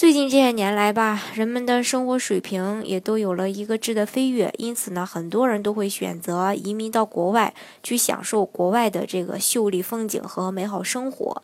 最近这些年来吧，人们的生活水平也都有了一个质的飞跃，因此呢，很多人都会选择移民到国外去享受国外的这个秀丽风景和美好生活。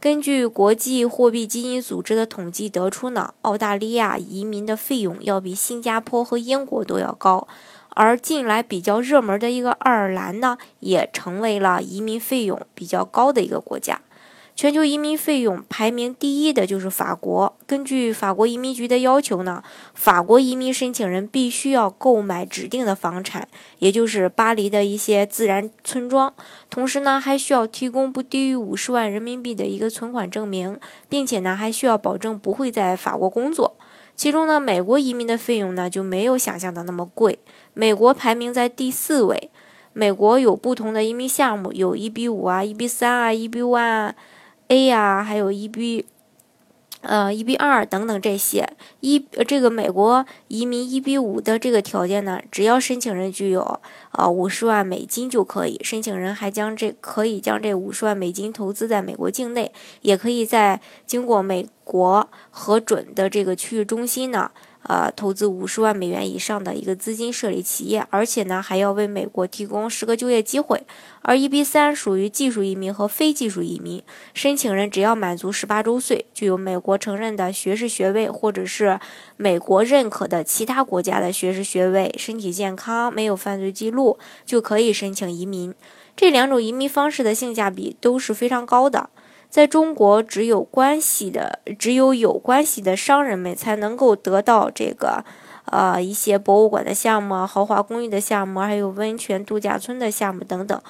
根据国际货币基金组织的统计得出呢，澳大利亚移民的费用要比新加坡和英国都要高，而近来比较热门的一个爱尔兰呢，也成为了移民费用比较高的一个国家。全球移民费用排名第一的就是法国。根据法国移民局的要求呢，法国移民申请人必须要购买指定的房产，也就是巴黎的一些自然村庄。同时呢，还需要提供不低于五十万人民币的一个存款证明，并且呢，还需要保证不会在法国工作。其中呢，美国移民的费用呢就没有想象的那么贵，美国排名在第四位。美国有不同的移民项目，有一比五啊，一比三啊，一比 one 啊。A 呀，还有一 B，，呃，一 B 二等等这些，一这个美国移民一比五的这个条件呢，只要申请人具有呃五十万美金就可以，申请人还将这可以将这五十万美金投资在美国境内，也可以在经过美国核准的这个区域中心呢。呃，投资五十万美元以上的一个资金设立企业，而且呢，还要为美国提供十个就业机会。而 EB 三属于技术移民和非技术移民，申请人只要满足十八周岁，具有美国承认的学士学位，或者是美国认可的其他国家的学士学位，身体健康，没有犯罪记录，就可以申请移民。这两种移民方式的性价比都是非常高的。在中国，只有关系的，只有有关系的商人们才能够得到这个，呃，一些博物馆的项目、豪华公寓的项目，还有温泉度假村的项目等等，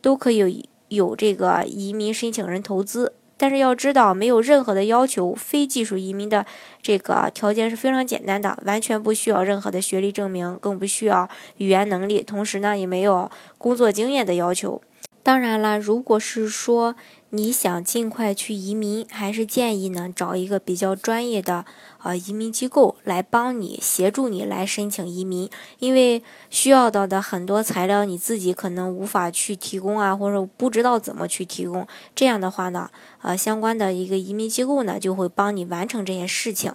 都可以有有这个移民申请人投资。但是要知道，没有任何的要求，非技术移民的这个条件是非常简单的，完全不需要任何的学历证明，更不需要语言能力，同时呢，也没有工作经验的要求。当然了，如果是说你想尽快去移民，还是建议呢找一个比较专业的呃移民机构来帮你协助你来申请移民，因为需要到的很多材料你自己可能无法去提供啊，或者不知道怎么去提供。这样的话呢，呃，相关的一个移民机构呢就会帮你完成这件事情。